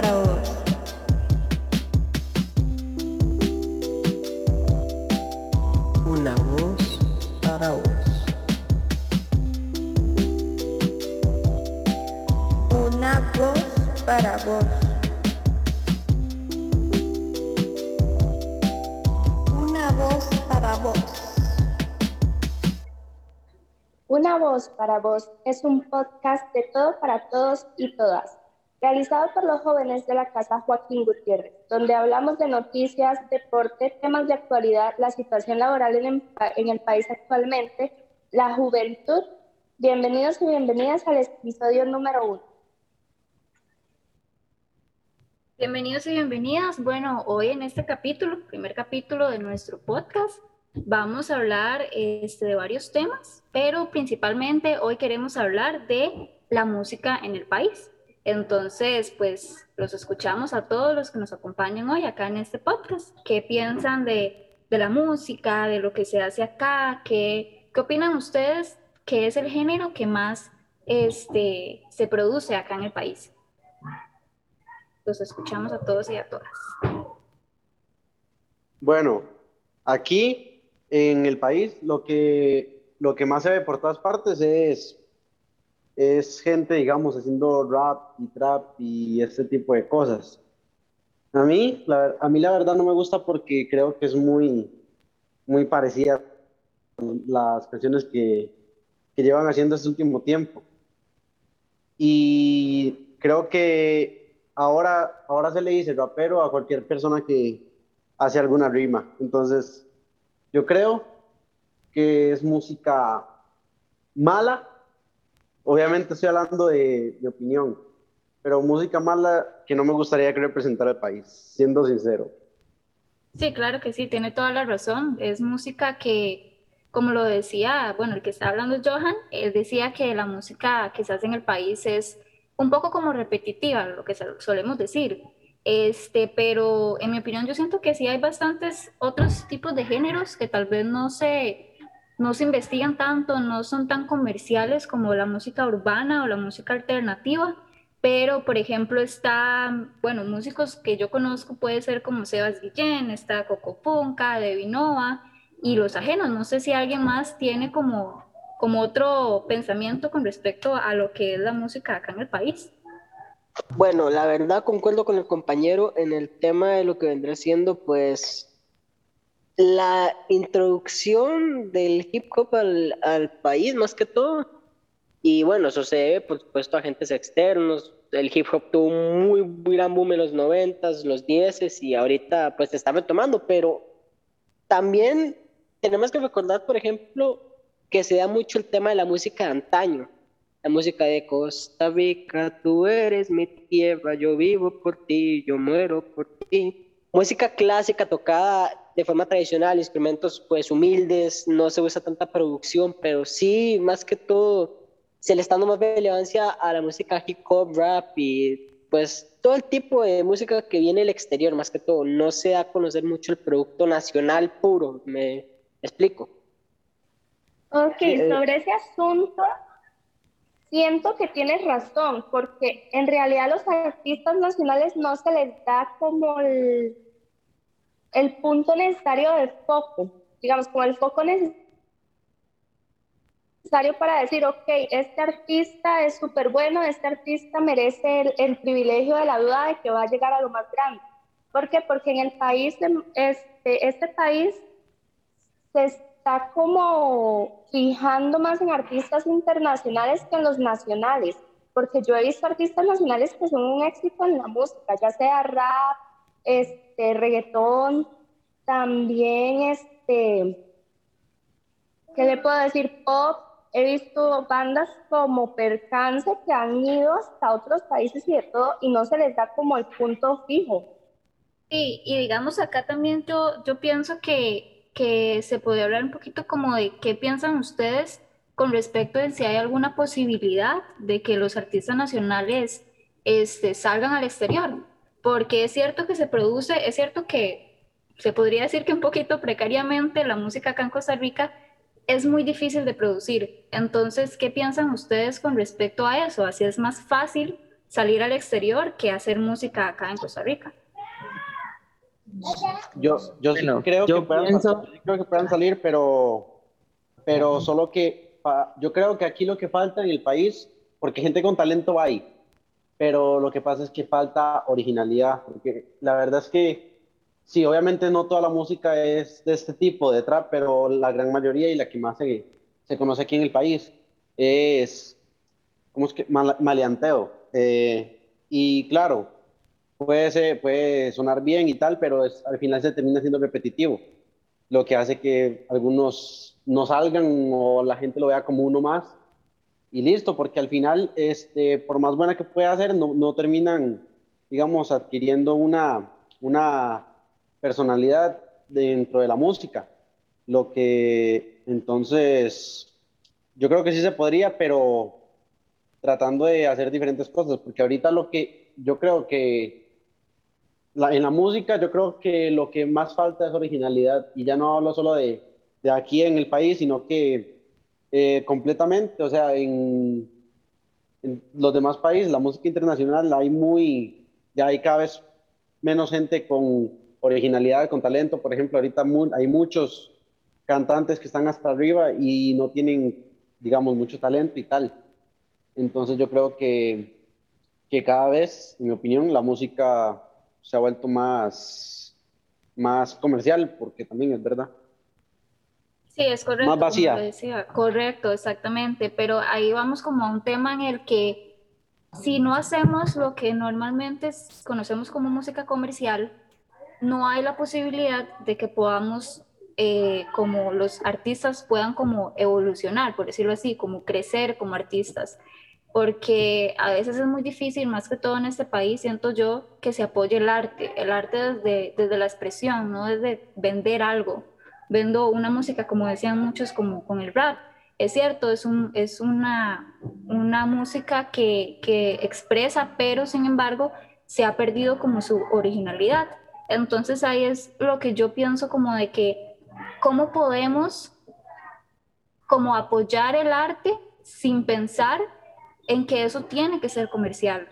para vos. Una voz para vos. Una voz para vos. Una voz para vos. Una voz para vos es un podcast de todo para todos y todas, realizado por los jóvenes de la Casa Joaquín Gutiérrez, donde hablamos de noticias, deporte, temas de actualidad, la situación laboral en el, en el país actualmente, la juventud. Bienvenidos y bienvenidas al episodio número uno. Bienvenidos y bienvenidas. Bueno, hoy en este capítulo, primer capítulo de nuestro podcast, Vamos a hablar este, de varios temas, pero principalmente hoy queremos hablar de la música en el país. Entonces, pues los escuchamos a todos los que nos acompañan hoy acá en este podcast. ¿Qué piensan de, de la música, de lo que se hace acá? ¿Qué, qué opinan ustedes que es el género que más este, se produce acá en el país? Los escuchamos a todos y a todas. Bueno, aquí en el país lo que, lo que más se ve por todas partes es, es gente, digamos, haciendo rap y trap y este tipo de cosas. A mí, la, a mí la verdad no me gusta porque creo que es muy, muy parecida a las canciones que, que llevan haciendo este último tiempo. Y creo que ahora, ahora se le dice rapero a cualquier persona que hace alguna rima. Entonces, yo creo que es música mala. Obviamente estoy hablando de, de opinión, pero música mala que no me gustaría que representara el país, siendo sincero. Sí, claro que sí, tiene toda la razón. Es música que, como lo decía, bueno, el que está hablando es Johan, él decía que la música que se hace en el país es un poco como repetitiva, lo que solemos decir. Este, pero en mi opinión yo siento que sí hay bastantes otros tipos de géneros que tal vez no se, no se investigan tanto, no son tan comerciales como la música urbana o la música alternativa, pero por ejemplo está, bueno, músicos que yo conozco puede ser como Sebas Guillén, está Coco Punca, Devinova y los ajenos, no sé si alguien más tiene como, como otro pensamiento con respecto a lo que es la música acá en el país. Bueno, la verdad concuerdo con el compañero en el tema de lo que vendrá siendo, pues, la introducción del hip hop al, al, país, más que todo. Y bueno, eso se debe, por supuesto, a agentes externos. El hip hop tuvo un muy, gran boom en los noventas, los dieces, y ahorita pues se está retomando, pero también tenemos que recordar, por ejemplo, que se da mucho el tema de la música de antaño la música de Costa Rica, tú eres mi tierra, yo vivo por ti, yo muero por ti. Música clásica tocada de forma tradicional, instrumentos pues humildes, no se usa tanta producción, pero sí, más que todo, se le está dando más relevancia a la música hip hop, rap y pues todo el tipo de música que viene del exterior, más que todo, no se da a conocer mucho el producto nacional puro, me explico. Ok, eh, sobre ese asunto, siento que tienes razón, porque en realidad a los artistas nacionales no se les da como el, el punto necesario de foco, digamos, como el foco necesario para decir, ok, este artista es súper bueno, este artista merece el, privilegio de la duda de que va a llegar a lo más grande. ¿Por qué? Porque en el país, este, este país se está como fijando más en artistas internacionales que en los nacionales, porque yo he visto artistas nacionales que son un éxito en la música, ya sea rap, este, reggaetón, también este, ¿qué le puedo decir? Pop. He visto bandas como Percance que han ido hasta otros países y de todo, y no se les da como el punto fijo. Sí, y digamos acá también yo, yo pienso que que se podría hablar un poquito como de qué piensan ustedes con respecto de si hay alguna posibilidad de que los artistas nacionales este, salgan al exterior. Porque es cierto que se produce, es cierto que se podría decir que un poquito precariamente la música acá en Costa Rica es muy difícil de producir. Entonces, ¿qué piensan ustedes con respecto a eso? ¿Así es más fácil salir al exterior que hacer música acá en Costa Rica. Yo, yo sí creo, yo que puedan, pienso- creo que puedan salir, pero, pero solo que pa- yo creo que aquí lo que falta en el país, porque gente con talento hay, pero lo que pasa es que falta originalidad, porque la verdad es que sí, obviamente no toda la música es de este tipo de trap, pero la gran mayoría y la que más se, se conoce aquí en el país es, ¿cómo es que? Mal- maleanteo. Eh, y claro, puede, ser- puede sonar bien y tal, pero al final se termina siendo repetitivo, lo que hace que algunos no salgan o la gente lo vea como uno más y listo, porque al final, este, por más buena que pueda ser, no, no terminan, digamos, adquiriendo una, una personalidad dentro de la música, lo que entonces yo creo que sí se podría, pero tratando de hacer diferentes cosas, porque ahorita lo que yo creo que la- en la música yo creo que lo que más falta es originalidad y ya no hablo solo de, de aquí en el país, sino que eh, completamente, o sea, en, los demás países, la música internacional hay muy, ya hay cada vez menos gente con originalidad, con talento, por ejemplo, ahorita hay muchos cantantes que están hasta arriba y no tienen, digamos, mucho talento y tal. Entonces yo creo que, que cada vez, en mi opinión, la música se ha vuelto más, más comercial, porque también es verdad. Sí, es correcto. Más vacía. decía. Correcto, exactamente. Pero ahí vamos como a un tema en el que si no hacemos lo que normalmente conocemos como música comercial, no hay la posibilidad de que podamos, eh, como los artistas puedan como evolucionar, por decirlo así, como crecer como artistas. Porque a veces es muy difícil, más que todo en este país, siento yo, que se apoye el arte, el arte desde, desde la expresión, no desde vender algo vendo una música, como decían muchos, como con el rap. Es cierto, es, un, es una, una música que, que expresa, pero sin embargo se ha perdido como su originalidad. Entonces ahí es lo que yo pienso como de que cómo podemos como apoyar el arte sin pensar en que eso tiene que ser comercial.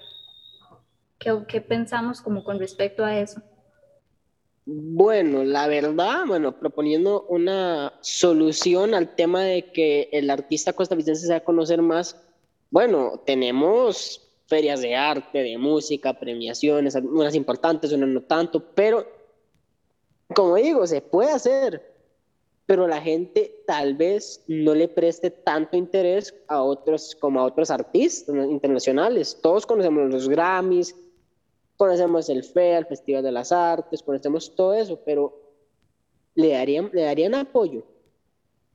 ¿Qué, qué pensamos como con respecto a eso? Bueno, la verdad, bueno, proponiendo una solución al tema de que el artista costarricense se va a conocer más, bueno, tenemos ferias de arte, de música, premiaciones, unas importantes, unas no tanto, pero como digo, se puede hacer, pero la gente tal vez no le preste tanto interés a otros como a otros artistas internacionales. Todos conocemos los Grammys, conocemos el FEA, el Festival de las Artes, conocemos todo eso, pero le darían, le darían apoyo.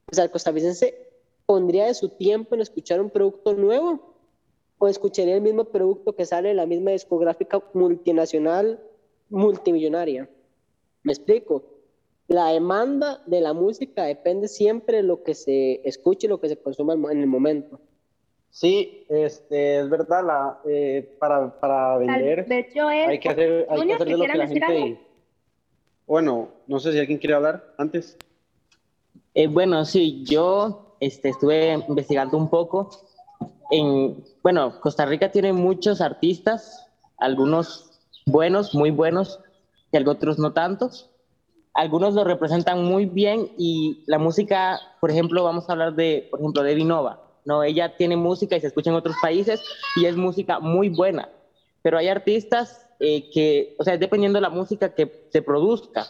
O sea, el costarricense pondría de su tiempo en escuchar un producto nuevo o escucharía el mismo producto que sale de la misma discográfica multinacional multimillonaria. ¿Me explico? La demanda de la música depende siempre de lo que se escuche y lo que se consuma en el momento. Sí, este, es verdad, la, eh, para, para vender De hecho, es, hay que hacer, hay que hacer de lo que ¿quisieran la decir gente... algo? Bueno, no sé si alguien quiere hablar antes. Eh, bueno, sí, yo este, estuve investigando un poco. En, bueno, Costa Rica tiene muchos artistas, algunos buenos, muy buenos, y otros no tantos. Algunos lo representan muy bien y la música, por ejemplo, vamos a hablar de, por ejemplo, de Vinova. No, ella tiene música y se escucha en otros países y es música muy buena. Pero hay artistas eh, que, o sea, dependiendo de la música que se produzca,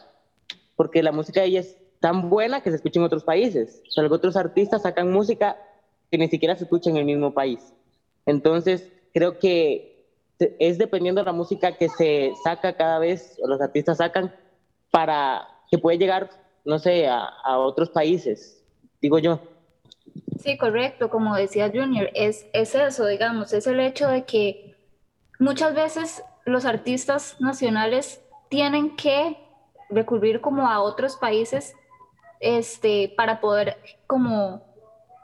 porque la música de ella es tan buena que se escucha en otros países. O sea, otros artistas sacan música que ni siquiera se escucha en el mismo país. Entonces, creo que es dependiendo de la música que se saca cada vez, o los artistas sacan, para que puede llegar, no sé, a otros países, digo yo. Sí, correcto, como decía Junior, es, es eso, digamos, es el hecho de que muchas veces los artistas nacionales tienen que recurrir como a otros países este, para poder como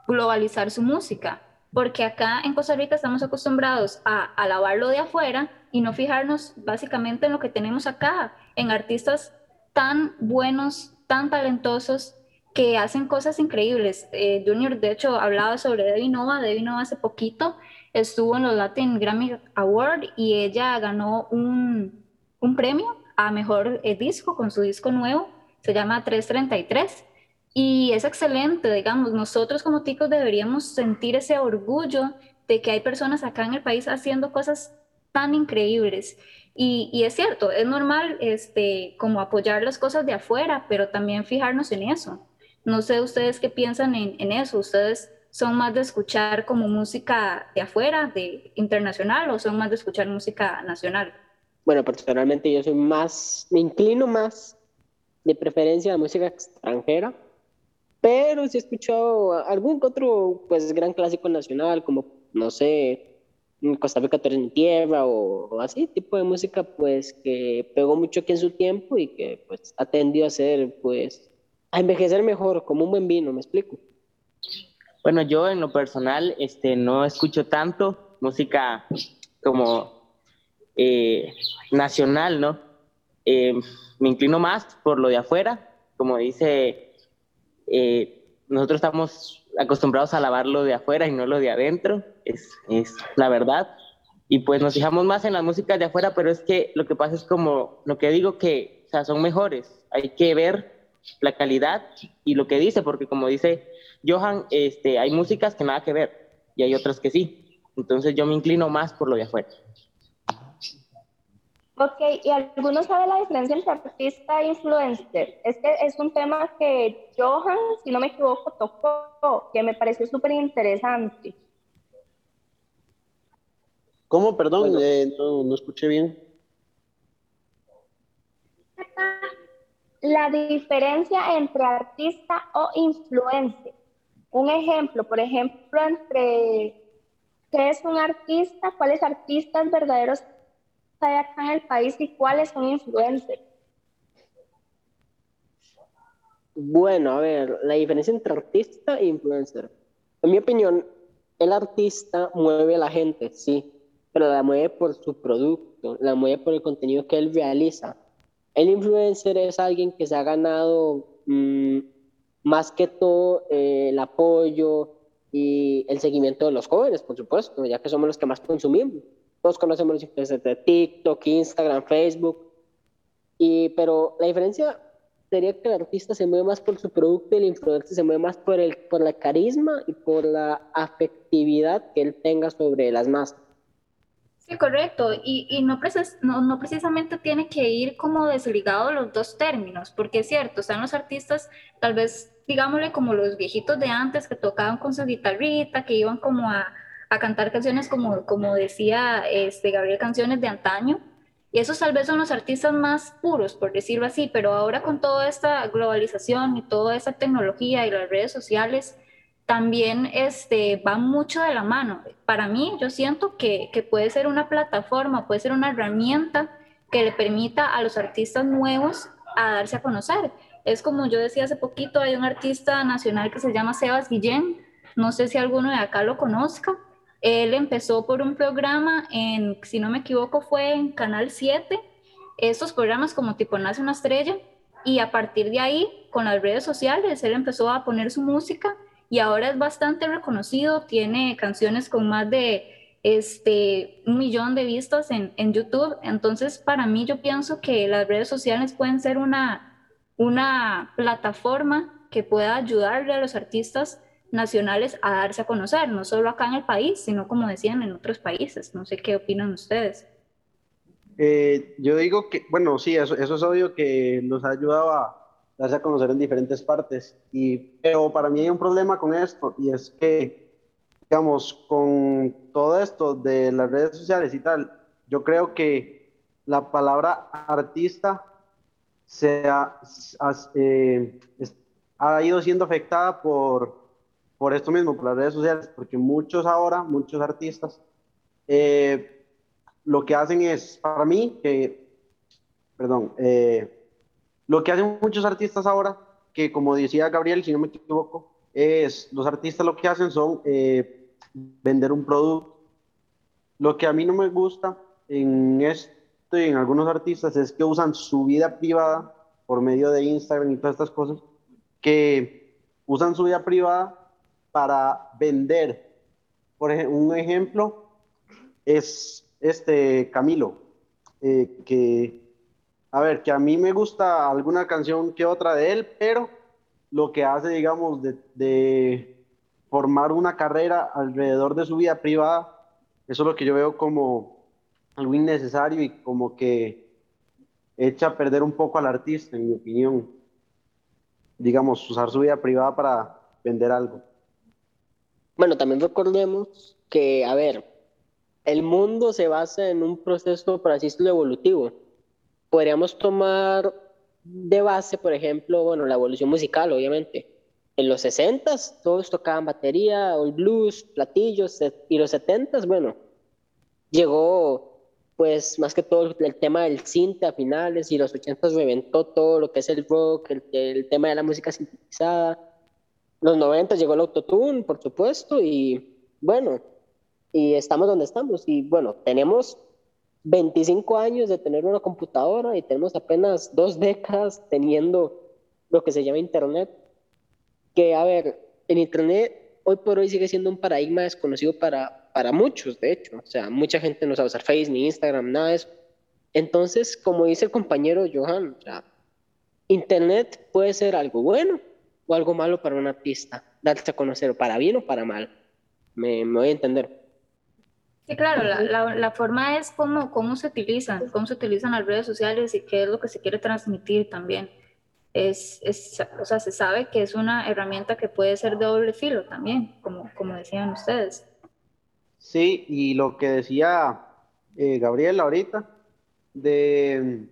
globalizar su música, porque acá en Costa Rica estamos acostumbrados a alabarlo de afuera y no fijarnos básicamente en lo que tenemos acá, en artistas tan buenos, tan talentosos, que hacen cosas increíbles. Eh, Junior, de hecho, hablaba sobre Debbie Nova. Debbie Nova hace poquito estuvo en los Latin Grammy Award y ella ganó un, un premio a mejor eh, disco con su disco nuevo, se llama 333. Y es excelente, digamos, nosotros como ticos deberíamos sentir ese orgullo de que hay personas acá en el país haciendo cosas tan increíbles. Y, es cierto, es normal este, como apoyar las cosas de afuera, pero también fijarnos en eso. No sé ustedes qué piensan en, en eso. ¿Ustedes son más de escuchar como música de afuera, de internacional, o son más de escuchar música nacional? Bueno, personalmente yo soy más, me inclino más de preferencia a música extranjera, pero sí he escuchado algún otro, pues, gran clásico nacional, como, no sé, Costa Rica en Tierra o, así, tipo de música, pues, que pegó mucho aquí en su tiempo y que, pues, ha a ser, pues, a envejecer mejor, como un buen vino, ¿me explico? Bueno, yo en lo personal, este, no escucho tanto música como eh, nacional, ¿no? Eh, me inclino más por lo de afuera, como dice, eh, nosotros estamos acostumbrados a lavar lo de afuera y no lo de adentro, es, es la verdad. Y pues nos fijamos más en las músicas de afuera, pero es que lo que pasa es como lo que digo que, o sea, son mejores. Hay que ver la calidad y lo que dice, porque como dice Johan, este, hay músicas que nada que ver y hay otras que sí. Entonces yo me inclino más por lo de afuera. Ok, ¿y alguno sabe la diferencia entre artista e influencer? Es que es un tema que Johan, si no me equivoco, tocó, que me pareció súper interesante. ¿Cómo? Perdón, eh, no, no escuché bien. La diferencia entre artista o influencer. Un ejemplo, por ejemplo, entre qué es un artista, cuáles artistas verdaderos hay acá en el país y cuáles son influencers? Bueno, a ver, la diferencia entre artista e influencer. En mi opinión, el artista mueve a la gente, sí, pero la mueve por su producto, la mueve por el contenido que él realiza. El influencer es alguien que se ha ganado mm, más que todo eh, el apoyo y el seguimiento de los jóvenes, por supuesto, ya que somos los que más consumimos. Todos conocemos los influencers de TikTok, Instagram, Facebook. Y, pero la diferencia sería que el artista se mueve más por su producto y el influencer se mueve más por, el, por la carisma y por la afectividad que él tenga sobre las masas. Sí, correcto. Y, no, precis no, no, precisamente tiene que ir como desligado los dos términos, porque es cierto, están los artistas, tal vez, digámosle, como los viejitos de antes que tocaban con su guitarrita, que iban como a, a cantar canciones como, como decía este, Gabriel, canciones de antaño. Y esos tal vez son los artistas más puros, por decirlo así, pero ahora con toda esta globalización y toda esta tecnología y las redes sociales, también este, va mucho de la mano. Para mí, yo siento que, que puede ser una plataforma, puede ser una herramienta que le permita a los artistas nuevos a darse a conocer. Es como yo decía hace poquito, hay un artista nacional que se llama Sebas Guillén, no sé si alguno de acá lo conozca, él empezó por un programa en, si no me equivoco, fue en Canal 7, estos programas como tipo Nace una estrella, y a partir de ahí, con las redes sociales, él empezó a poner su música y ahora es bastante reconocido, tiene canciones con más de este, un millón de vistas en, en YouTube. Entonces, para mí, yo pienso que las redes sociales pueden ser una, una plataforma que pueda ayudarle a los artistas nacionales a darse a conocer, no solo acá en el país, sino como decían en otros países. No sé qué opinan ustedes. Eh, yo digo que, bueno, sí, eso, eso es obvio que nos ha ayudado a darse a conocer en diferentes partes, y, pero para mí hay un problema con esto, y es que, digamos, con todo esto de las redes sociales y tal, yo creo que la palabra artista se ha, eh, ha ido siendo afectada por por esto mismo, por las redes sociales, porque muchos ahora, muchos artistas, eh, lo que hacen es, para mí, que, perdón, eh, lo que hacen muchos artistas ahora, que como decía Gabriel, si no me equivoco, es, los artistas lo que hacen son eh, vender un producto. Lo que a mí no me gusta en esto y en algunos artistas es que usan su vida privada por medio de Instagram y todas estas cosas, que usan su vida privada para vender por ejemplo, un ejemplo es este Camilo, eh, que, a ver, que a mí me gusta alguna canción que otra de él, pero lo que hace, digamos, de, formar una carrera alrededor de su vida privada, eso es lo que yo veo como algo innecesario y como que echa a perder un poco al artista, en mi opinión. Digamos, usar su vida privada para vender algo. Bueno, también recordemos que, a ver, el mundo se basa en un proceso, por así decirlo, evolutivo. Podríamos tomar de base, por ejemplo, bueno, la evolución musical, obviamente. En los 60s todos tocaban batería, o blues, platillos, y los 70s, bueno, llegó pues más que todo el tema del synth a finales y los 80s reventó todo lo que es el rock, el, el tema de la música sintetizada. Los 90 llegó el autotune, por supuesto, y bueno, y estamos donde estamos. Y bueno, tenemos 25 años de tener una computadora y tenemos apenas dos décadas teniendo lo que se llama Internet. Que, a ver, el Internet hoy por hoy sigue siendo un paradigma desconocido para, para muchos, de hecho. O sea, mucha gente no sabe usar Facebook, ni Instagram, nada de eso. Entonces, como dice el compañero Johan, Internet puede ser algo bueno o algo malo para un artista, darse a conocer, para bien o para mal. Me voy a entender. Sí, claro, la, forma es cómo, cómo se utilizan, cómo se utilizan las redes sociales y qué es lo que se quiere transmitir también. Es, es, o sea, se sabe que es una herramienta que puede ser de doble filo también, como, como decían ustedes. Sí, y lo que decía eh, Gabriel ahorita de,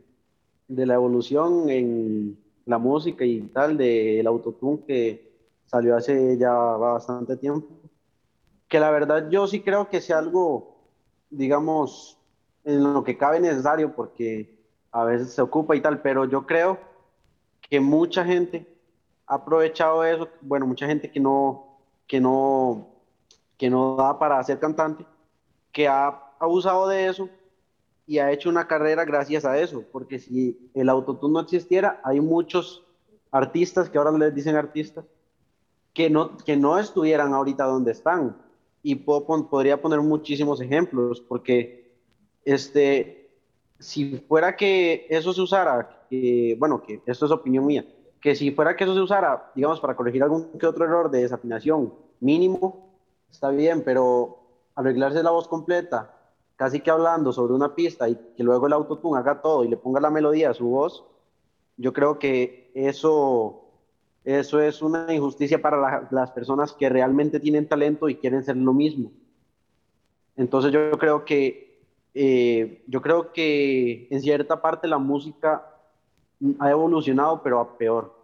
de, la evolución en la música y tal, del autotune que salió hace ya bastante tiempo, que la verdad yo sí creo que sea algo, digamos, en lo que cabe necesario, porque a veces se ocupa y tal, pero yo creo que mucha gente ha aprovechado eso, bueno, mucha gente que no, que no que no da para ser cantante, que ha abusado de eso y ha hecho una carrera gracias a eso, porque si el autotune no existiera, hay muchos artistas, que ahora les dicen artistas, que no, que no estuvieran ahorita donde están. Y podría poner muchísimos ejemplos, porque este, si fuera que eso se usara, bueno, que esto es opinión mía, que si fuera que eso se usara, digamos, para corregir algún que otro error de desafinación mínimo, está bien, pero arreglarse la voz completa, casi que hablando sobre una pista y que luego el autotune haga todo y le ponga la melodía a su voz, yo creo que eso, eso es una injusticia para la, las personas que realmente tienen talento y quieren ser lo mismo. Entonces yo creo que eh, yo creo que en cierta parte la música ha evolucionado, pero a peor.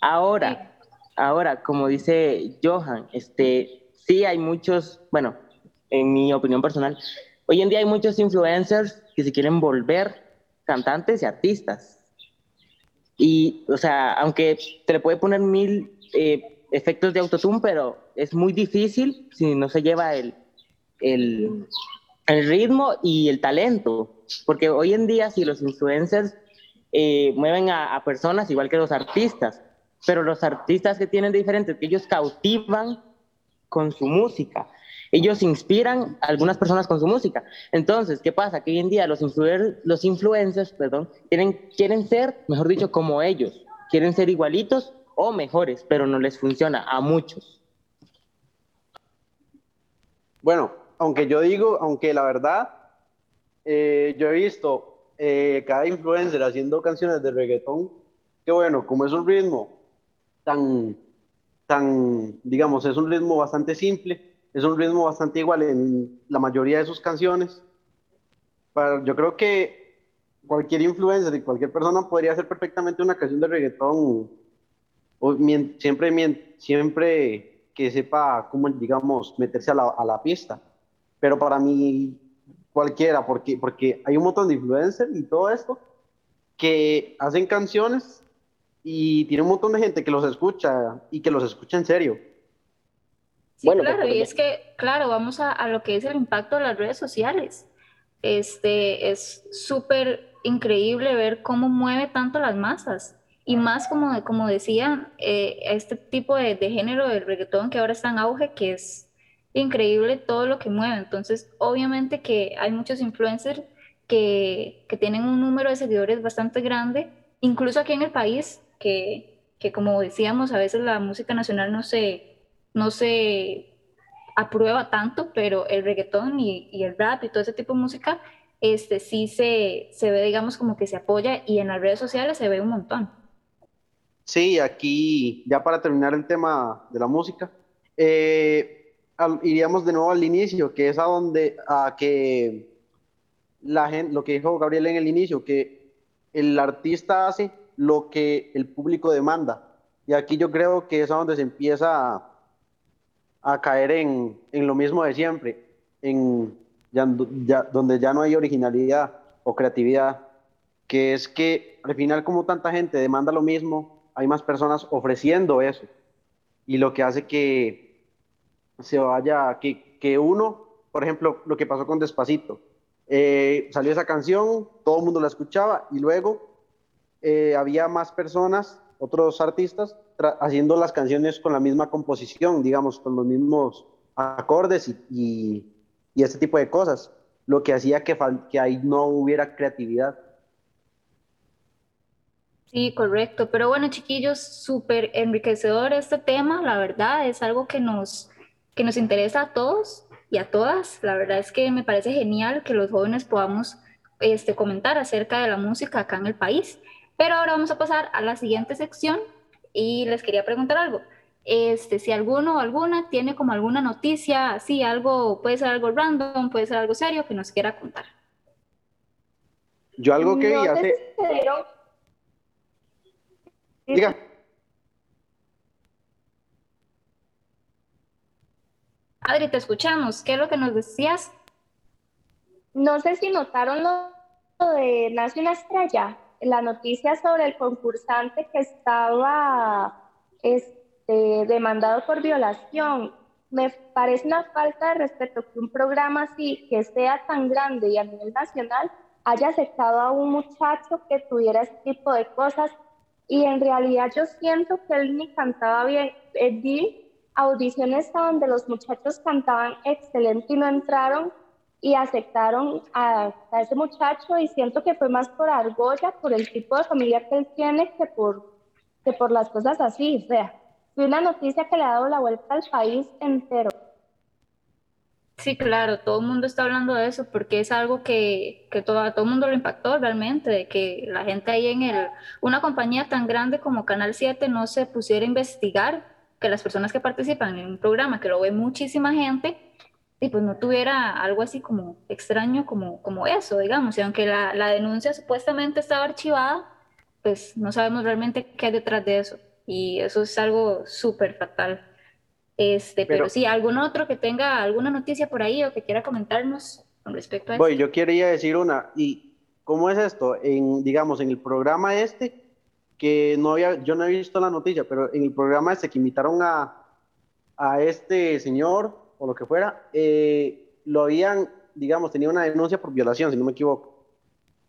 Ahora, Ahora, como dice Johan, este, sí hay muchos, bueno, en mi opinión personal, hoy en día hay muchos influencers que se quieren volver cantantes y artistas. Y, o sea, aunque se le puede poner mil eh, efectos de autotune, pero es muy difícil si no se lleva el, el, el, ritmo y el talento. Porque hoy en día, si los influencers eh, mueven a, a personas igual que los artistas, pero los artistas que tienen diferentes, que ellos cautivan con su música. Ellos inspiran a algunas personas con su música. Entonces, ¿qué pasa? Que hoy en día los, influer los influencers perdón, quieren, quieren ser, mejor dicho, como ellos. Quieren ser igualitos o mejores, pero no les funciona a muchos. Bueno, aunque yo digo, aunque la verdad, eh, yo he visto eh, cada influencer haciendo canciones de reggaetón, que bueno, como es un ritmo tan, tan, digamos, es un ritmo bastante simple, es un ritmo bastante igual en la mayoría de sus canciones. Para, yo creo que cualquier influencer y cualquier persona podría hacer perfectamente una canción de reggaetón, siempre, siempre que sepa cómo, digamos, meterse a la, a la pista. Pero para mí, cualquiera, porque, porque hay un montón de influencers y todo esto que hacen canciones y tiene un montón de gente que los escucha y que los escucha en serio. Sí, bueno, claro, y es que, claro, vamos a, a, lo que es el impacto de las redes sociales. Este, es súper increíble ver cómo mueve tanto las masas. Y más como, como decía, eh, este tipo de, de, género del reggaetón que ahora está en auge, que es increíble todo lo que mueve. Entonces, obviamente que hay muchos influencers que, que tienen un número de seguidores bastante grande, incluso aquí en el país, que, que como decíamos, a veces la música nacional no se, no se aprueba tanto, pero el reggaetón y, y, el rap y todo ese tipo de música, este, sí se, se ve, digamos, como que se apoya y en las redes sociales se ve un montón. Sí, aquí, ya para terminar el tema de la música, eh, al, iríamos de nuevo al inicio, que es a donde, a que la gente, lo que dijo Gabriel en el inicio, que el artista hace lo que el público demanda. Y aquí yo creo que es a donde se empieza a, a caer en, en, lo mismo de siempre, en ya, ya, donde ya no hay originalidad o creatividad, que es que al final como tanta gente demanda lo mismo, hay más personas ofreciendo eso. Y lo que hace que se vaya, que, que uno, por ejemplo, lo que pasó con Despacito, eh, salió esa canción, todo el mundo la escuchaba y luego eh, había más personas, otros artistas, haciendo las canciones con la misma composición, digamos, con los mismos acordes y, ese tipo de cosas, lo que hacía que, que ahí no hubiera creatividad. Sí, correcto. Pero bueno, chiquillos, súper enriquecedor este tema, la verdad, es algo que nos, que nos interesa a todos y a todas. La verdad es que me parece genial que los jóvenes podamos este, comentar acerca de la música acá en el país. Pero ahora vamos a pasar a la siguiente sección y les quería preguntar algo. Este, si alguno o alguna tiene como alguna noticia, así algo, puede ser algo random, puede ser algo serio que nos quiera contar. Yo algo que vi hace... Diga. Adri, te escuchamos. ¿Qué es lo que nos decías? No sé si notaron lo de Nace una estrella, la noticia sobre el concursante que estaba este, demandado por violación. Me parece una falta de respeto que un programa así, que sea tan grande y a nivel nacional, haya aceptado a un muchacho que tuviera este tipo de cosas y en realidad yo siento que él ni cantaba bien. Eh, vi audiciones donde los muchachos cantaban excelente y no entraron y aceptaron a, a, ese muchacho y siento que fue más por argolla, por el tipo de familia que él tiene que por, que por las cosas así. O sea, fue una noticia que le ha dado la vuelta al país entero. Sí, claro, todo el mundo está hablando de eso porque es algo que, que todo, a todo el mundo lo impactó realmente, de que la gente ahí en el, una compañía tan grande como Canal 7 no se pusiera a investigar, que las personas que participan en un programa que lo ve muchísima gente, y pues no tuviera algo así como extraño como, como eso, digamos, y aunque la, la denuncia supuestamente estaba archivada, pues no sabemos realmente qué hay detrás de eso, y eso es algo súper fatal. Este, pero, pero, sí, algún otro que tenga alguna noticia por ahí o que quiera comentarnos con respecto a voy, eso. Yo quería decir una, y ¿cómo es esto? En, digamos, en el programa este, que no había, yo no he visto la noticia, pero en el programa este que invitaron a, a este señor, o lo que fuera, eh, lo habían, digamos, tenía una denuncia por violación, si no me equivoco.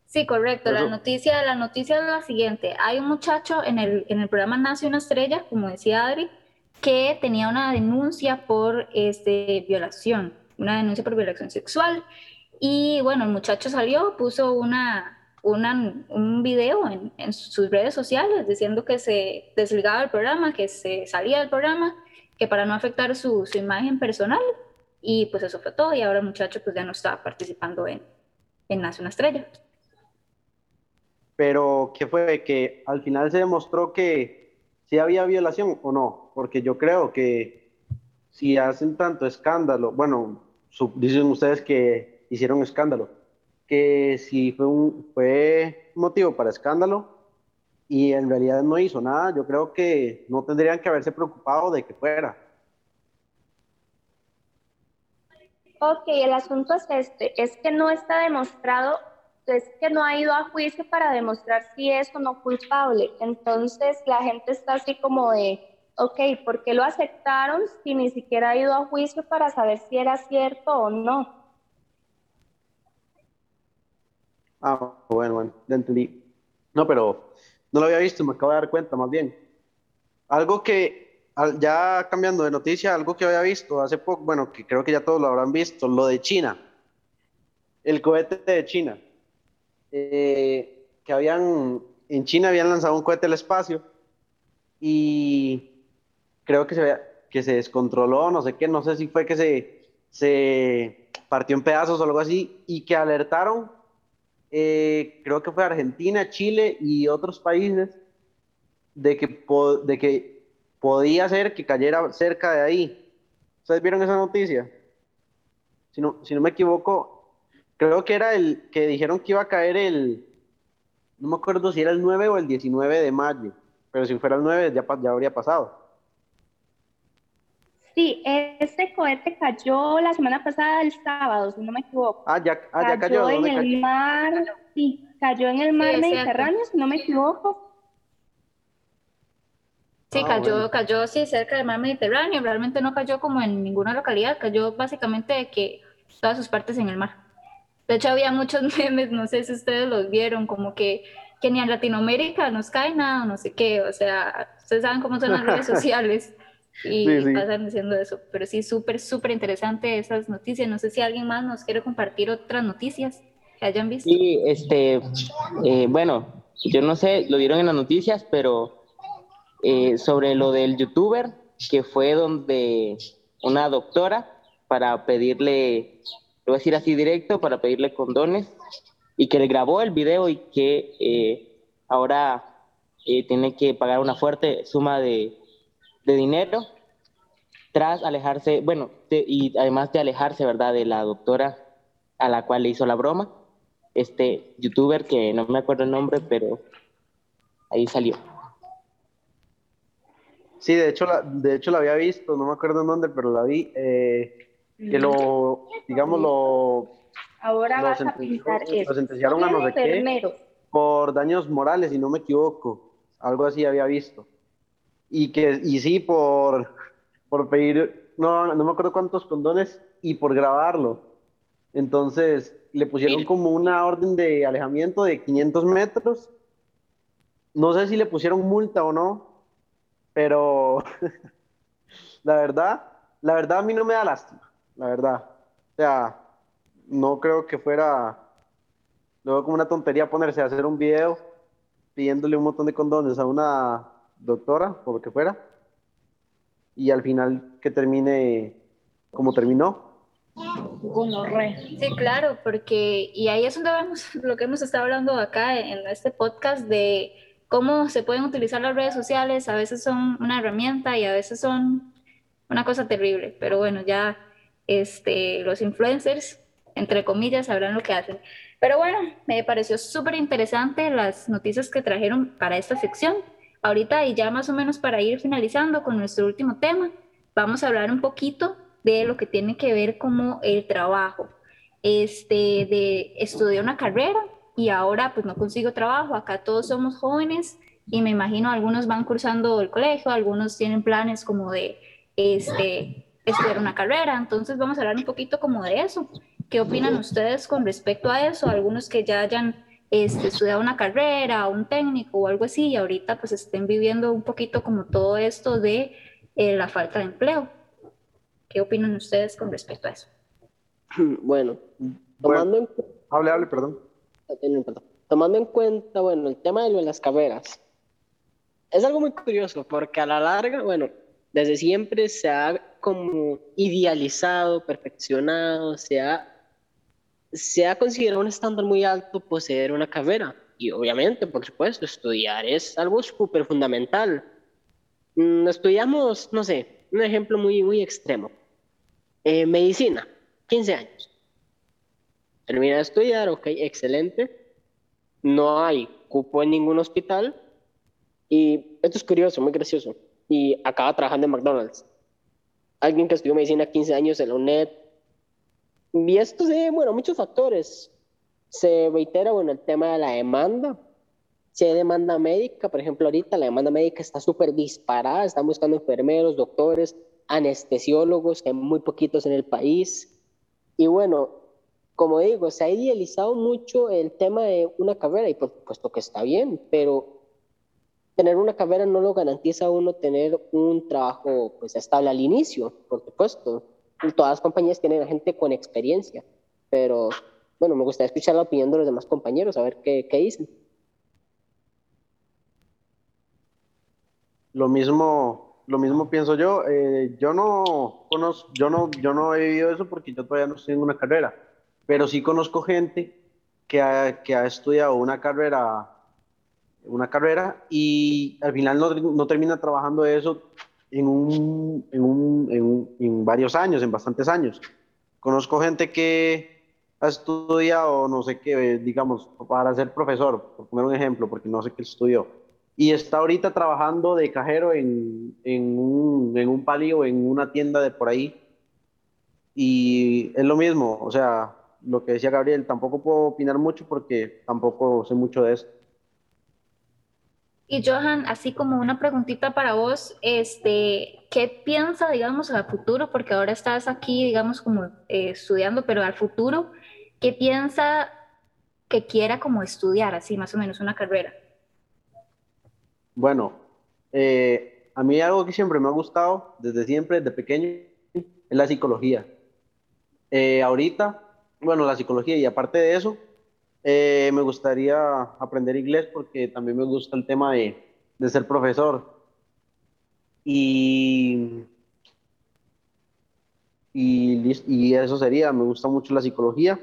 Sí, correcto. La noticia, la noticia es la siguiente. Hay un muchacho en el, en el programa Nace una estrella, como decía Adri, que tenía una denuncia por este, violación, una denuncia por violación sexual. Y bueno, el muchacho salió, puso una, una un video en, en, sus redes sociales diciendo que se desligaba del programa, que se salía del programa, que para no afectar su, su imagen personal. Y pues eso fue todo. Y ahora el muchacho pues ya no está participando en, en Nace una Estrella. Pero, ¿qué fue? Que al final se demostró que si había violación o no porque yo creo que si hacen tanto escándalo, bueno, dicen ustedes que hicieron escándalo, que si fue un fue motivo para escándalo y en realidad no hizo nada, yo creo que no tendrían que haberse preocupado de que fuera. Ok, el asunto es este, es que no está demostrado, es que no ha ido a juicio para demostrar si es o no culpable. Entonces la gente está así como de, ok, ¿por qué lo aceptaron si ni siquiera ha ido a juicio para saber si era cierto o no? Ah, bueno, bueno, ya entendí. No, pero no lo había visto, me acabo de dar cuenta más bien. Algo que ya cambiando de noticia, algo que había visto hace poco, bueno, que creo que ya todos lo habrán visto, lo de China, el cohete de China, eh, que habían, en China habían lanzado un cohete al espacio y creo que se, que se descontroló, no sé qué, no sé si fue que se, se partió en pedazos o algo así, y que alertaron, eh, creo que fue Argentina, Chile y otros países, de que, de que podía ser que cayera cerca de ahí. ¿Ustedes vieron esa noticia? Si no, si no me equivoco, creo que era el que dijeron que iba a caer el, no me acuerdo si era el 9 o el 19 de mayo, pero si fuera el 9 ya, ya habría pasado. Sí, este cohete cayó la semana pasada, el sábado, si no me equivoco. Ah, ya, ah, ya cayó. en el mar, sí, cayó en el mar Mediterráneo, si no me equivoco. Sí, ah, cayó, cayó, sí, cerca del mar Mediterráneo. Realmente no cayó como en ninguna localidad, cayó básicamente de que todas sus partes en el mar. De hecho, había muchos memes, no sé si ustedes los vieron, como que, que ni en Latinoamérica nos cae nada, no sé qué. O sea, ustedes saben cómo son las redes sociales y pasan diciendo eso. Pero sí, súper, súper interesante esas noticias. No sé si alguien más nos quiere compartir otras noticias que hayan visto. Sí, este, eh, bueno, yo no sé, lo vieron en las noticias, pero eh, sobre lo del youtuber, que fue donde una doctora para pedirle, lo voy a decir así directo, para pedirle condones, y que le grabó el video y que eh, ahora tiene que pagar una fuerte suma de de dinero tras alejarse, bueno, y además de alejarse, ¿verdad?, de la doctora a la cual le hizo la broma, este youtuber que no me acuerdo el nombre, pero ahí salió. Sí, de hecho, la, de hecho la había visto, no me acuerdo el nombre, pero la vi, eh, que lo, digamos, lo... Ahora vas a pintar Lo sentenciaron a no sé qué por daños morales, si no me equivoco, algo así había visto y que y sí por, por pedir, no, no me acuerdo cuántos condones y por grabarlo. Entonces le pusieron como una orden de alejamiento de 500 metros. No sé si le pusieron multa o no, pero la verdad, la verdad a mí no me da lástima, la verdad. O sea, no creo que fuera luego como una tontería ponerse a hacer un video pidiéndole un montón de condones a una doctora, o lo que fuera, y al final que termine como terminó. Sí, claro, porque, y ahí es donde vemos lo que hemos estado hablando acá en este podcast de cómo se pueden utilizar las redes sociales, a veces son una herramienta y a veces son una cosa terrible, pero bueno, ya este, los influencers, entre comillas, sabrán lo que hacen. Pero bueno, me pareció súper interesante las noticias que trajeron para esta sección. Ahorita y ya más o menos para ir finalizando con nuestro último tema, vamos a hablar un poquito de lo que tiene que ver como el trabajo. Este, de estudiar una carrera y ahora pues no consigo trabajo. Acá todos somos jóvenes y me imagino algunos van cursando el colegio, algunos tienen planes como de este, estudiar una carrera. Entonces vamos a hablar un poquito como de eso. ¿Qué opinan ustedes con respecto a eso? Algunos que ya hayan este, estudiado una carrera, un técnico o algo así, y ahorita pues estén viviendo un poquito como todo esto de eh, la falta de empleo. ¿Qué opinan ustedes con respecto a eso? Bueno, tomando en hable, hable, perdón. Tomando en cuenta, bueno, el tema de las carreras, es algo muy curioso porque a la larga, bueno, desde siempre se ha como idealizado, perfeccionado, se ha se ha considerado un estándar muy alto poseer una carrera. Y obviamente, por supuesto, estudiar es algo súper fundamental. Mm, estudiamos, no sé, un ejemplo muy, muy extremo. Eh, medicina, 15 años. Termina de estudiar, ok, excelente. No hay cupo en ningún hospital. Y esto es curioso, muy gracioso. Y acaba trabajando en McDonald's. Alguien que estudió medicina 15 años en la UNED, y esto se, bueno, muchos factores. Se reitera, bueno, el tema de la demanda. Si hay demanda médica, por ejemplo, ahorita la demanda médica está súper disparada, están buscando enfermeros, doctores, anestesiólogos, hay muy poquitos en el país. Y bueno, como digo, se ha idealizado mucho el tema de una carrera y por supuesto que está bien, pero tener una carrera no lo garantiza uno tener un trabajo pues estable al inicio, por supuesto. Todas las compañías tienen gente con experiencia, pero bueno, me gustaría escuchar la opinión de los demás compañeros, a ver qué, qué dicen. Lo mismo, lo mismo pienso yo. Eh, yo no conozco, yo no, yo no he vivido eso porque yo todavía no estoy en una carrera, pero sí conozco gente que ha, que ha estudiado una carrera, una carrera y al final no, no termina trabajando eso en, un, en, un, en, un, en varios años, en bastantes años. Conozco gente que ha estudiado, no sé qué, digamos, para ser profesor, por poner un ejemplo, porque no sé qué estudió, y está ahorita trabajando de cajero en, en, un, en un palio, en una tienda de por ahí, y es lo mismo, o sea, lo que decía Gabriel, tampoco puedo opinar mucho porque tampoco sé mucho de eso. Y Johan, así como una preguntita para vos, este, ¿qué piensa, digamos, al futuro? Porque ahora estás aquí, digamos, como eh, estudiando, pero al futuro, ¿qué piensa que quiera como estudiar, así más o menos una carrera? Bueno, eh, a mí algo que siempre me ha gustado, desde siempre, desde pequeño, es la psicología. Eh, ahorita, bueno, la psicología y aparte de eso, eh, me gustaría aprender inglés porque también me gusta el tema de, de ser profesor. Y, y, y, eso sería, me gusta mucho la psicología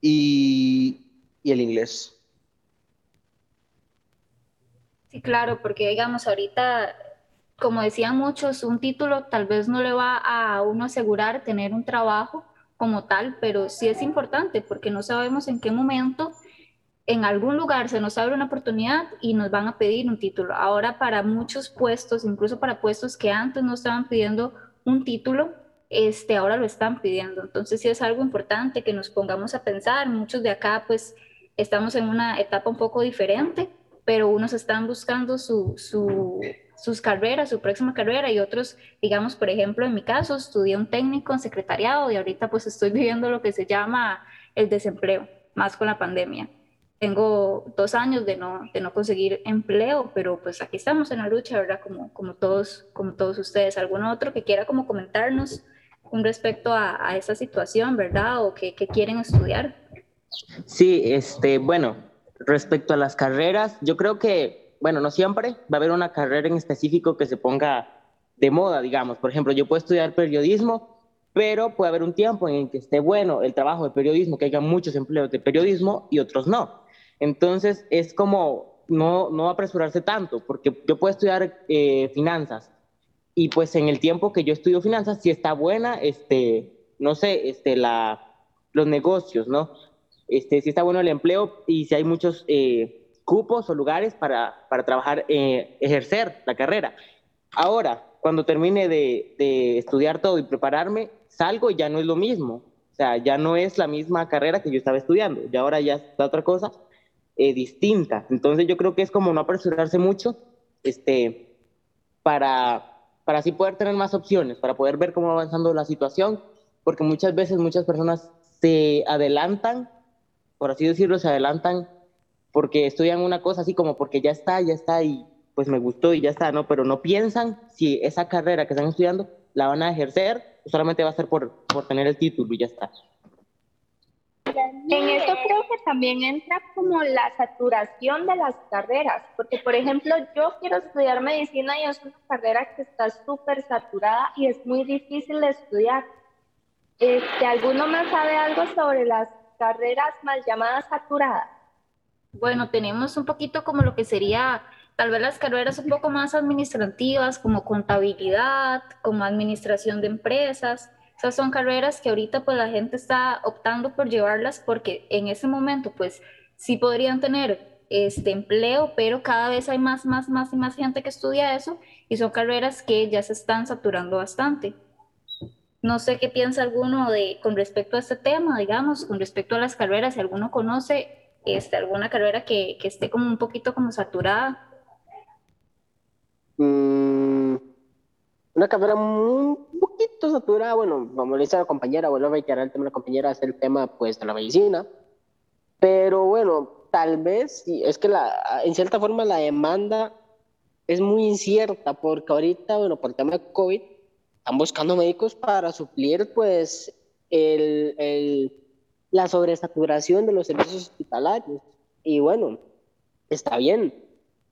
y, y el inglés. Sí, claro, porque digamos, ahorita, como decían muchos, un título tal vez no le va a uno asegurar tener un trabajo como tal, pero sí es importante porque no sabemos en qué momento en algún lugar se nos abre una oportunidad y nos van a pedir un título. Ahora para muchos puestos, incluso para puestos que antes no estaban pidiendo un título, este, ahora lo están pidiendo. Entonces sí es algo importante que nos pongamos a pensar. Muchos de acá pues estamos en una etapa un poco diferente, pero unos están buscando su, su sus carreras, su próxima carrera y otros, digamos, por ejemplo, en mi caso, estudié un técnico en secretariado y ahorita pues estoy viviendo lo que se llama el desempleo, más con la pandemia. Tengo dos años de no, de no conseguir empleo, pero pues aquí estamos en la lucha, ¿verdad? Como, como, todos, como todos ustedes. ¿Alguno otro que quiera como comentarnos con respecto a, a esa situación, ¿verdad? O que, que quieren estudiar. Sí, este, bueno, respecto a las carreras, yo creo que bueno, no siempre, va a haber una carrera en específico que se ponga de moda, digamos. Por ejemplo, yo puedo estudiar periodismo, pero puede haber un tiempo en el que esté bueno el trabajo de periodismo, que haya muchos empleos de periodismo y otros no. Entonces, es como no, no apresurarse tanto, porque yo puedo estudiar eh, finanzas y pues en el tiempo que yo estudio finanzas, si está buena, este, no sé, este, la, los negocios, ¿no? Este, si está bueno el empleo y si hay muchos... Eh, cupos o lugares para, para trabajar, eh, ejercer la carrera. Ahora, cuando termine de, de, estudiar todo y prepararme, salgo y ya no es lo mismo. O sea, ya no es la misma carrera que yo estaba estudiando. Y ahora ya está otra cosa eh, distinta. Entonces yo creo que es como no apresurarse mucho este, para, para así poder tener más opciones, para poder ver cómo va avanzando la situación, porque muchas veces muchas personas se adelantan, por así decirlo, se adelantan porque estudian una cosa así como porque ya está, ya está y pues me gustó y ya está, ¿no? Pero no piensan si esa carrera que están estudiando la van a ejercer solamente va a ser por, por tener el título y ya está. En eso creo que también entra como la saturación de las carreras, porque por ejemplo yo quiero estudiar medicina y es una carrera que está súper saturada y es muy difícil de estudiar. Este, ¿Alguno más sabe algo sobre las carreras mal llamadas saturadas? Bueno, tenemos un poquito como lo que sería tal vez las carreras un poco más administrativas, como contabilidad, como administración de empresas. Esas son carreras que ahorita pues la gente está optando por llevarlas porque en ese momento pues sí podrían tener este empleo, pero cada vez hay más, más, más y más gente que estudia eso y son carreras que ya se están saturando bastante. No sé qué piensa alguno de con respecto a este tema, digamos, con respecto a las carreras, si alguno conoce este, alguna carrera que, que, esté como un poquito como saturada? Mm, una carrera un saturada, bueno, como le dice la compañera, vuelvo a reiterar el tema de la compañera, es el tema pues de la medicina, pero bueno, tal vez, es que la, en cierta forma la demanda es muy incierta porque ahorita, bueno, por el tema de COVID, están buscando médicos para suplir pues el, el, la sobresaturación de los servicios hospitalarios. Y bueno, está bien,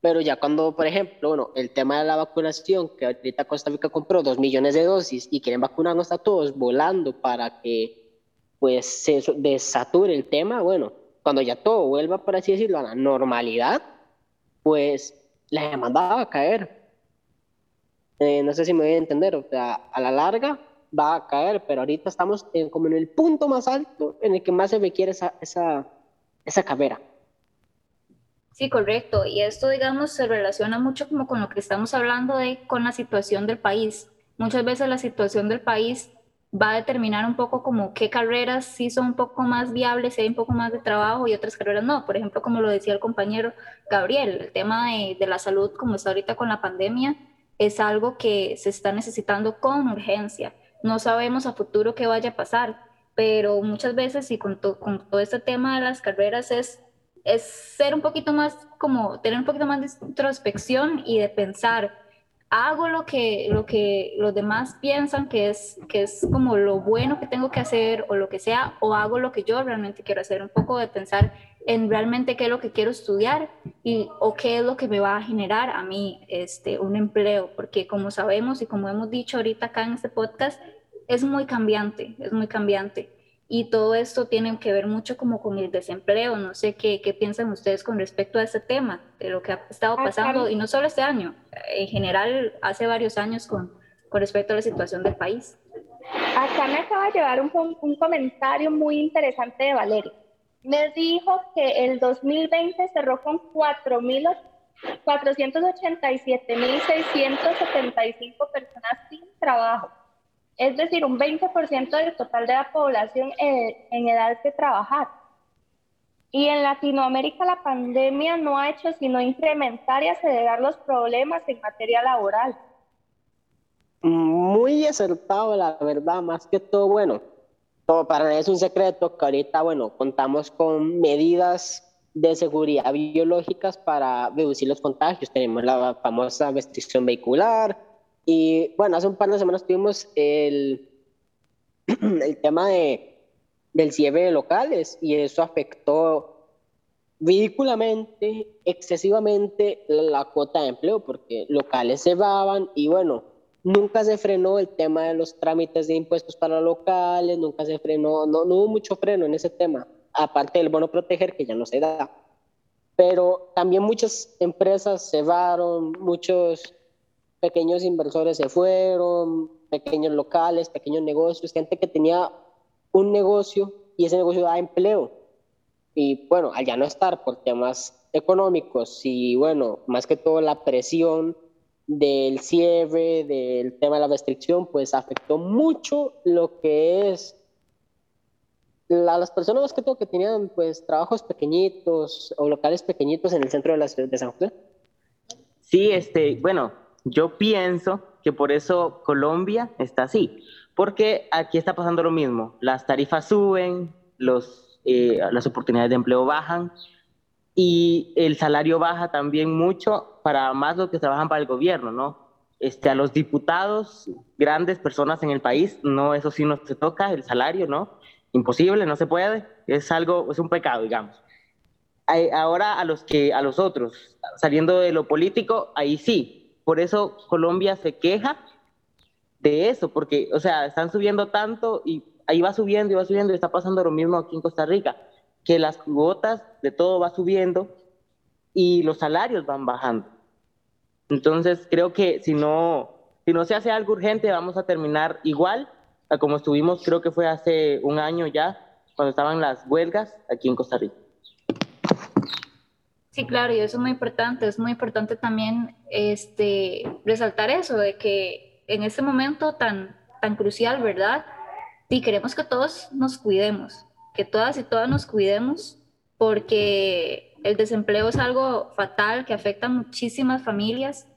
pero ya cuando, por ejemplo, bueno, el tema de la vacunación, que ahorita Costa Rica compró dos millones de dosis y quieren vacunarnos a todos volando para que pues se desature el tema, bueno, cuando ya todo vuelva, por así decirlo, a la normalidad, pues la demanda va a caer. Eh, no sé si me voy a entender, o sea, a la larga va a caer, pero ahorita estamos en, como en el punto más alto en el que más se requiere esa, esa, esa carrera. Sí, correcto. Y esto, digamos, se relaciona mucho como con lo que estamos hablando de con la situación del país. Muchas veces la situación del país va a determinar un poco como qué carreras sí son un poco más viables, si hay un poco más de trabajo y otras carreras no. Por ejemplo, como lo decía el compañero Gabriel, el tema de, de la salud, como está ahorita con la pandemia, es algo que se está necesitando con urgencia. No sabemos a futuro qué vaya a pasar, pero muchas veces y con, con todo este tema de las carreras es es ser un poquito más como tener un poquito más de introspección y de pensar, hago lo que, lo que los demás piensan que es, que es como lo bueno que tengo que hacer o lo que sea, o hago lo que yo realmente quiero hacer, un poco de pensar en realmente qué es lo que quiero estudiar y, o qué es lo que me va a generar a mí este, un empleo, porque como sabemos y como hemos dicho ahorita acá en este podcast, es muy cambiante, es muy cambiante y todo esto tiene que ver mucho como con el desempleo. No sé qué, qué piensan ustedes con respecto a ese tema, de lo que ha estado pasando, y no solo este año, en general hace varios años con, con respecto a la situación del país. Acá me acaba de llegar un, un comentario muy interesante de Valeria. Me dijo que el 2020 cerró con 487.675 personas sin trabajo es decir, un 20% del total de la población en edad de trabajar. Y en Latinoamérica la pandemia no ha hecho sino incrementar y acelerar los problemas en materia laboral. Muy acertado, la verdad, más que todo, bueno, todo para nadie es un secreto que ahorita, bueno, contamos con medidas de seguridad biológicas para reducir los contagios. Tenemos la famosa restricción vehicular, y bueno, hace un par de semanas tuvimos el, el tema de, del cierre de locales y eso afectó ridículamente, excesivamente la cuota de empleo porque locales cerraban y bueno, nunca se frenó el tema de los trámites de impuestos para locales, nunca se frenó, no, no hubo mucho freno en ese tema, aparte del bono proteger que ya no se da. Pero también muchas empresas cerraron, muchos pequeños inversores se fueron, pequeños locales, pequeños negocios, gente que tenía un negocio y ese negocio da empleo. Y bueno, al ya no estar por temas económicos y bueno, más que todo la presión del cierre, del tema de la restricción, pues afectó mucho lo que es las personas que todo que tenían pues trabajos pequeñitos o locales pequeñitos en el centro de la ciudad de San José. Sí, este, bueno, yo pienso que por eso Colombia está así, porque aquí está pasando lo mismo. Las tarifas suben, los, eh, las oportunidades de empleo bajan y el salario baja también mucho para más los que trabajan para el gobierno, ¿no? Este, a los diputados, grandes personas en el país, no, eso sí no se toca, el salario, ¿no? Imposible, no se puede, es algo, es un pecado, digamos. Ahora a los que, a los otros, saliendo de lo político, ahí sí, por eso Colombia se queja de eso, porque, o sea, están subiendo tanto y ahí va subiendo y va subiendo y está pasando lo mismo aquí en Costa Rica, que las cuotas de todo va subiendo y los salarios van bajando. Entonces, creo que si no, si no se hace algo urgente, vamos a terminar igual a como estuvimos, creo que fue hace un año ya, cuando estaban las huelgas aquí en Costa Rica. Sí, claro, y eso es muy importante. Es muy importante también este, resaltar eso, de que en este momento tan, tan crucial, ¿verdad? Sí, queremos que todos nos cuidemos, que todas y todas nos cuidemos, porque el desempleo es algo fatal que afecta a muchísimas familias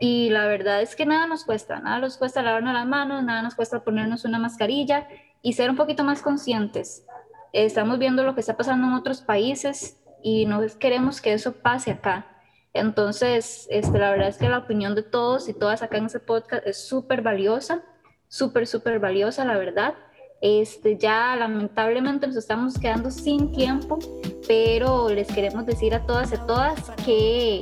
y la verdad es que nada nos cuesta, nada nos cuesta lavarnos las manos, nada nos cuesta ponernos una mascarilla y ser un poquito más conscientes. Estamos viendo lo que está pasando en otros países y no queremos que eso pase acá. Entonces, este, la verdad es que la opinión de todos y todas acá en ese podcast es súper valiosa, súper, súper valiosa, la verdad. Este, ya lamentablemente nos estamos quedando sin tiempo, pero les queremos decir a todas y a todas que,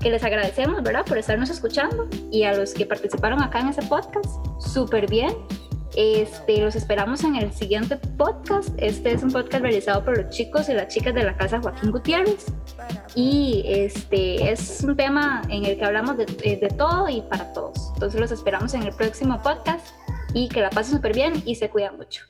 que les agradecemos, ¿verdad? Por estarnos escuchando y a los que participaron acá en ese podcast, súper bien. Este, los esperamos en el siguiente podcast. Este es un podcast realizado por los chicos y las chicas de la casa Joaquín Gutiérrez. Y este es un tema en el que hablamos de, de todo y para todos. Entonces los esperamos en el próximo podcast y que la pasen súper bien y se cuidan mucho.